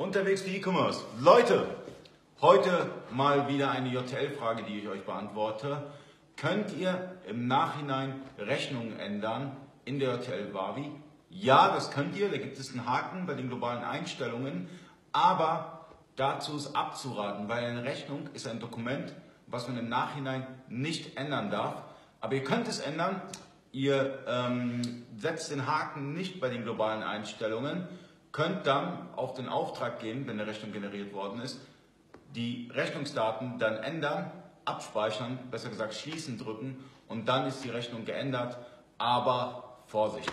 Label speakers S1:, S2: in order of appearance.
S1: Unterwegs für E-Commerce. Leute, heute mal wieder eine JTL-Frage, die ich euch beantworte. Könnt ihr im Nachhinein Rechnungen ändern in der JTL Wavi? Ja, das könnt ihr. Da gibt es einen Haken bei den globalen Einstellungen. Aber dazu ist abzuraten, weil eine Rechnung ist ein Dokument, was man im Nachhinein nicht ändern darf. Aber ihr könnt es ändern. Ihr ähm, setzt den Haken nicht bei den globalen Einstellungen, könnt dann auf den Auftrag gehen, wenn eine Rechnung generiert worden ist, die Rechnungsdaten dann ändern, abspeichern, besser gesagt schließen drücken und dann ist die Rechnung geändert. Aber Vorsicht!